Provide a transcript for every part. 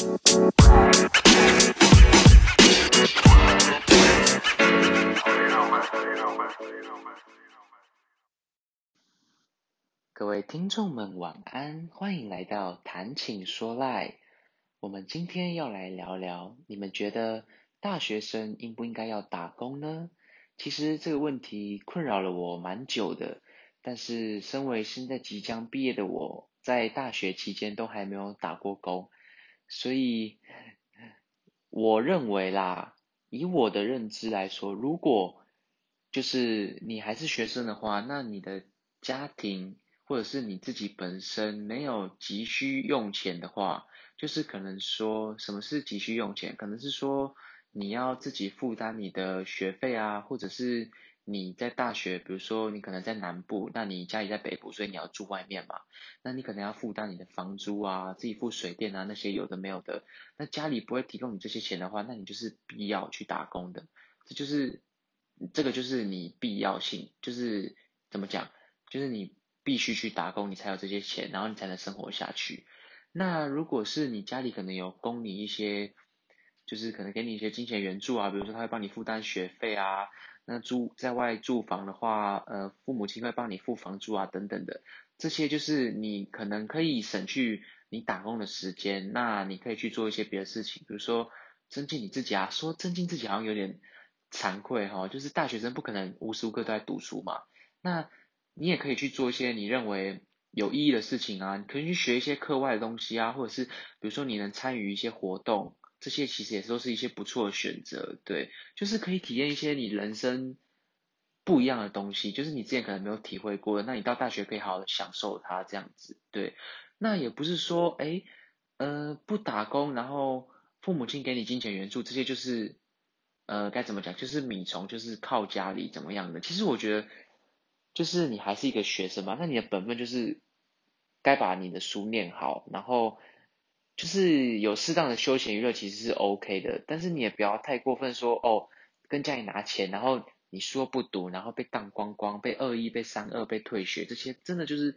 各位听众们晚安，欢迎来到谈情说赖。我们今天要来聊聊，你们觉得大学生应不应该要打工呢？其实这个问题困扰了我蛮久的，但是身为现在即将毕业的我，在大学期间都还没有打过工，所以我认为啦，以我的认知来说，如果就是你还是学生的话，那你的家庭或者是你自己本身没有急需用钱的话，就是可能说什么是急需用钱，可能是说。你要自己负担你的学费啊，或者是你在大学，比如说你可能在南部，那你家里在北部，所以你要住外面嘛，那你可能要负担你的房租啊，自己付水电啊，那些有的没有的，那家里不会提供你这些钱的话，那你就是必要去打工的，这就是这个就是你必要性，就是怎么讲，就是你必须去打工，你才有这些钱，然后你才能生活下去。那如果是你家里可能有供你一些。就是可能给你一些金钱援助啊，比如说他会帮你负担学费啊，那住在外住房的话，呃，父母亲会帮你付房租啊，等等的，这些就是你可能可以省去你打工的时间，那你可以去做一些别的事情，比如说增进你自己啊，说增进自己好像有点惭愧哈，就是大学生不可能无时无刻都在读书嘛，那你也可以去做一些你认为有意义的事情啊，你可以去学一些课外的东西啊，或者是比如说你能参与一些活动。这些其实也都是一些不错的选择，对，就是可以体验一些你人生不一样的东西，就是你之前可能没有体会过的，那你到大学可以好好的享受它这样子，对。那也不是说，哎，呃，不打工，然后父母亲给你金钱援助，这些就是，呃，该怎么讲，就是米虫，就是靠家里怎么样的。其实我觉得，就是你还是一个学生嘛，那你的本分就是该把你的书念好，然后。就是有适当的休闲娱乐其实是 OK 的，但是你也不要太过分说哦，跟家里拿钱，然后你说不读，然后被当光光，被二一，被三二，被退学，这些真的就是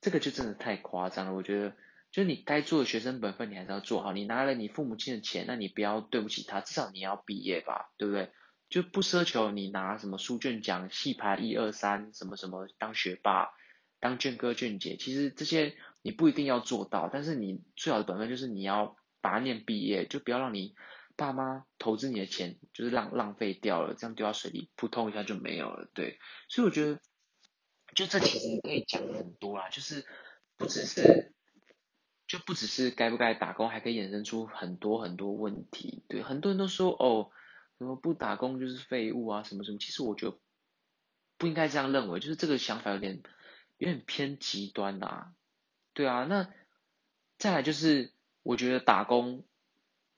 这个就真的太夸张了。我觉得，就是你该做的学生本分，你还是要做好。你拿了你父母亲的钱，那你不要对不起他，至少你要毕业吧，对不对？就不奢求你拿什么书卷奖、系排一二三什么什么当学霸、当卷哥卷姐，其实这些。你不一定要做到，但是你最好的本分就是你要把念毕业，就不要让你爸妈投资你的钱就是浪浪费掉了，这样丢到水里扑通一下就没有了，对。所以我觉得，就这其实可以讲很多啦，就是不只是，就不只是该不该打工，还可以衍生出很多很多问题。对，很多人都说哦，什么不打工就是废物啊，什么什么。其实我觉得不应该这样认为，就是这个想法有点有点偏极端啦。对啊，那再来就是，我觉得打工，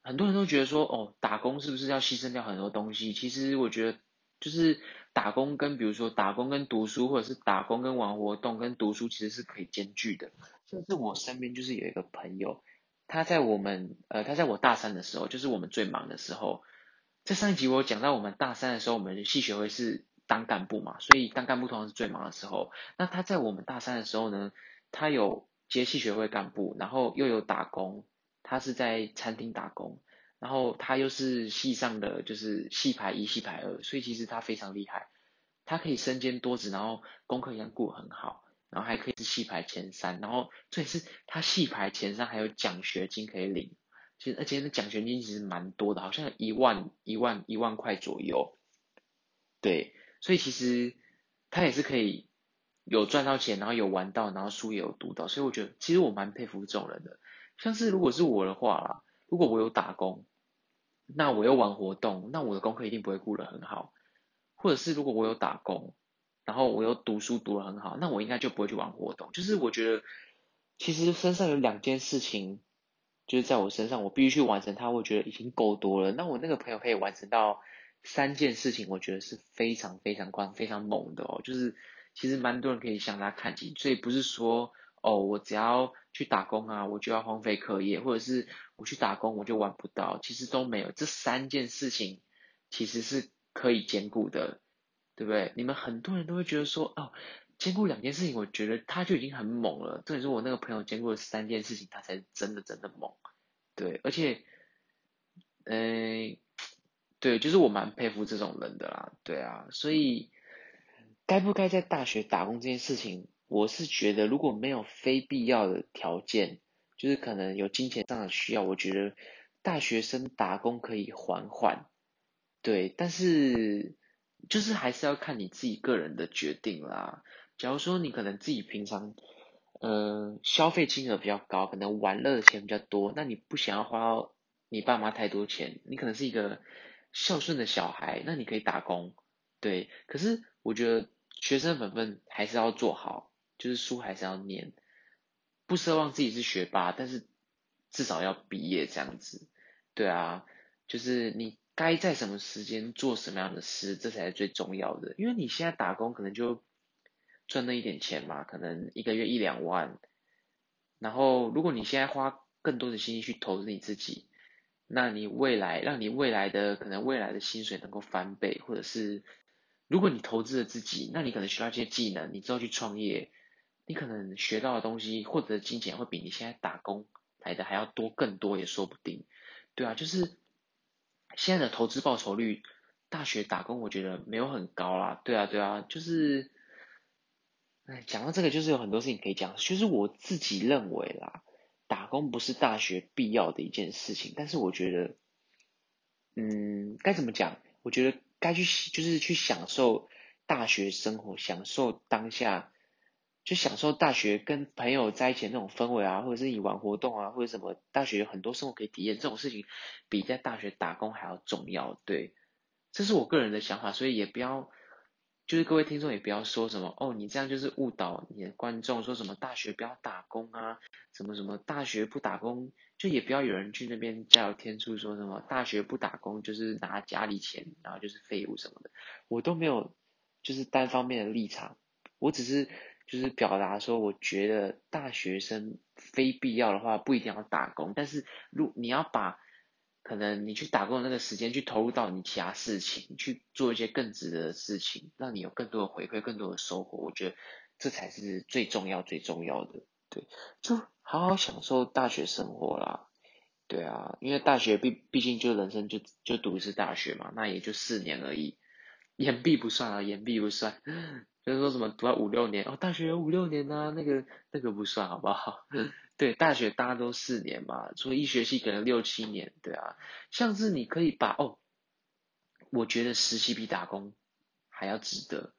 很多人都觉得说，哦，打工是不是要牺牲掉很多东西？其实我觉得，就是打工跟比如说打工跟读书，或者是打工跟玩活动跟读书，其实是可以兼具的。甚至我身边就是有一个朋友，他在我们呃，他在我大三的时候，就是我们最忙的时候，在上一集我讲到，我们大三的时候，我们系学会是当干部嘛，所以当干部通常是最忙的时候。那他在我们大三的时候呢，他有。接系学会干部，然后又有打工，他是在餐厅打工，然后他又是系上的就是系排一、系排二，所以其实他非常厉害，他可以身兼多职，然后功课一样过很好，然后还可以是系排前三，然后这也是他系排前三还有奖学金可以领，其实而且那奖学金其实蛮多的，好像一万一万一万块左右，对，所以其实他也是可以。有赚到钱，然后有玩到，然后书也有读到，所以我觉得其实我蛮佩服这种人的。像是如果是我的话啦，如果我有打工，那我又玩活动，那我的功课一定不会顾得很好。或者是如果我有打工，然后我又读书读得很好，那我应该就不会去玩活动。就是我觉得其实身上有两件事情，就是在我身上我必须去完成它，我觉得已经够多了。那我那个朋友可以完成到三件事情，我觉得是非常非常快非常猛的哦，就是。其实蛮多人可以向他看齐，所以不是说哦，我只要去打工啊，我就要荒废课业，或者是我去打工我就玩不到，其实都没有。这三件事情其实是可以兼顾的，对不对？你们很多人都会觉得说哦，兼顾两件事情，我觉得他就已经很猛了。这也是我那个朋友兼顾了三件事情，他才是真的真的猛。对，而且，嗯、呃，对，就是我蛮佩服这种人的啦，对啊，所以该不该在大学打工这件事情，我是觉得如果没有非必要的条件，就是可能有金钱上的需要，我觉得大学生打工可以缓缓，对，但是就是还是要看你自己个人的决定啦。假如说你可能自己平常。呃，消费金额比较高，可能玩乐的钱比较多，那你不想要花你爸妈太多钱，你可能是一个孝顺的小孩，那你可以打工，对。可是我觉得学生本分还是要做好，就是书还是要念，不奢望自己是学霸，但是至少要毕业这样子，对啊，就是你该在什么时间做什么样的事，这才是最重要的，因为你现在打工可能就。赚那一点钱嘛，可能一个月一两万。然后，如果你现在花更多的心力去投资你自己，那你未来让你未来的可能未来的薪水能够翻倍，或者是如果你投资了自己，那你可能需要一些技能，你之后去创业，你可能学到的东西获得的金钱会比你现在打工来的还要多更多也说不定。对啊，就是现在的投资报酬率，大学打工我觉得没有很高啦。对啊，对啊，就是。哎，讲到这个，就是有很多事情可以讲。就是我自己认为啦，打工不是大学必要的一件事情。但是我觉得，嗯，该怎么讲？我觉得该去就是去享受大学生活，享受当下，就享受大学跟朋友在一起的那种氛围啊，或者是你玩活动啊，或者什么。大学有很多生活可以体验，这种事情比在大学打工还要重要。对，这是我个人的想法，所以也不要。就是各位听众也不要说什么哦，你这样就是误导你的观众，说什么大学不要打工啊，什么什么大学不打工，就也不要有人去那边加油添醋，说什么大学不打工就是拿家里钱，然后就是废物什么的，我都没有就是单方面的立场，我只是就是表达说，我觉得大学生非必要的话不一定要打工，但是如你要把。可能你去打工的那个时间，去投入到你其他事情，去做一些更值得的事情，让你有更多的回馈，更多的收获。我觉得这才是最重要、最重要的。对，就好好享受大学生活啦。对啊，因为大学毕毕竟就人生就就读一次大学嘛，那也就四年而已，延毕不算啊，延毕不算。就是说什么读了五六年哦，大学有五六年啊，那个那个不算好不好？对，大学大家都四年嘛，所以一学期可能六七年，对啊。像是你可以把哦，我觉得实习比打工还要值得。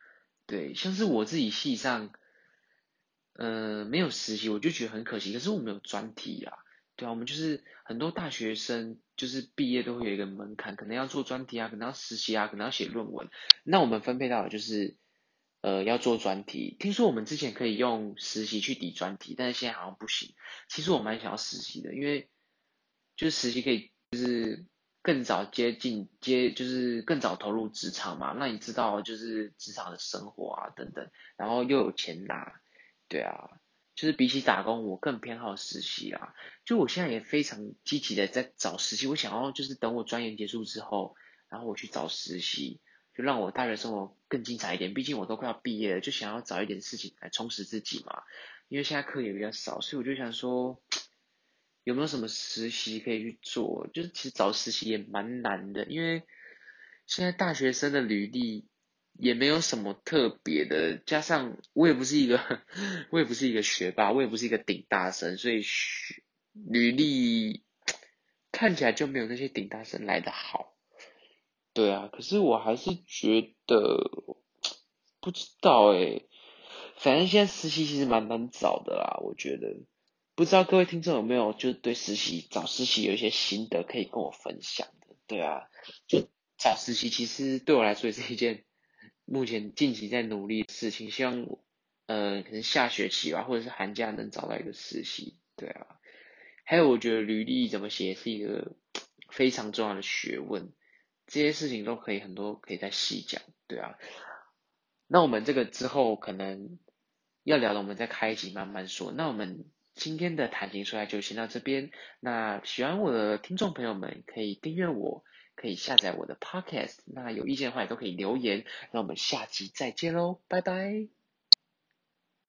对，像是我自己系上，呃，没有实习，我就觉得很可惜。可是我们有专题啊，对啊，我们就是很多大学生就是毕业都会有一个门槛，可能要做专题啊，可能要实习啊，可能要写论文。那我们分配到的就是。呃，要做专题，听说我们之前可以用实习去抵专题，但是现在好像不行。其实我蛮想要实习的，因为就是实习可以就是更早接近接，就是更早投入职场嘛。那你知道就是职场的生活啊等等，然后又有钱拿，对啊，就是比起打工，我更偏好实习啊。就我现在也非常积极的在找实习，我想要就是等我专研结束之后，然后我去找实习。就让我大学生活更精彩一点，毕竟我都快要毕业了，就想要找一点事情来充实自己嘛。因为现在课也比较少，所以我就想说，有没有什么实习可以去做？就是其实找实习也蛮难的，因为现在大学生的履历也没有什么特别的，加上我也不是一个，我也不是一个学霸，我也不是一个顶大生，所以学履历 看起来就没有那些顶大生来的好。对啊，可是我还是觉得不知道诶，反正现在实习其实蛮难找的啦，我觉得。不知道各位听众有没有就对实习找实习有一些心得可以跟我分享的？对啊，就找实习其实对我来说也是一件目前近期在努力的事情，希望呃可能下学期吧，或者是寒假能找到一个实习。对啊，还有我觉得履历怎么写是一个 非常重要的学问。这些事情都可以很多可以再细讲，对啊。那我们这个之后可能要聊的，我们再开一集慢慢说。那我们今天的谈情说爱就先到这边。那喜欢我的听众朋友们可以订阅我，可以下载我的 Podcast。那有意见的话也都可以留言。那我们下集再见喽，拜拜。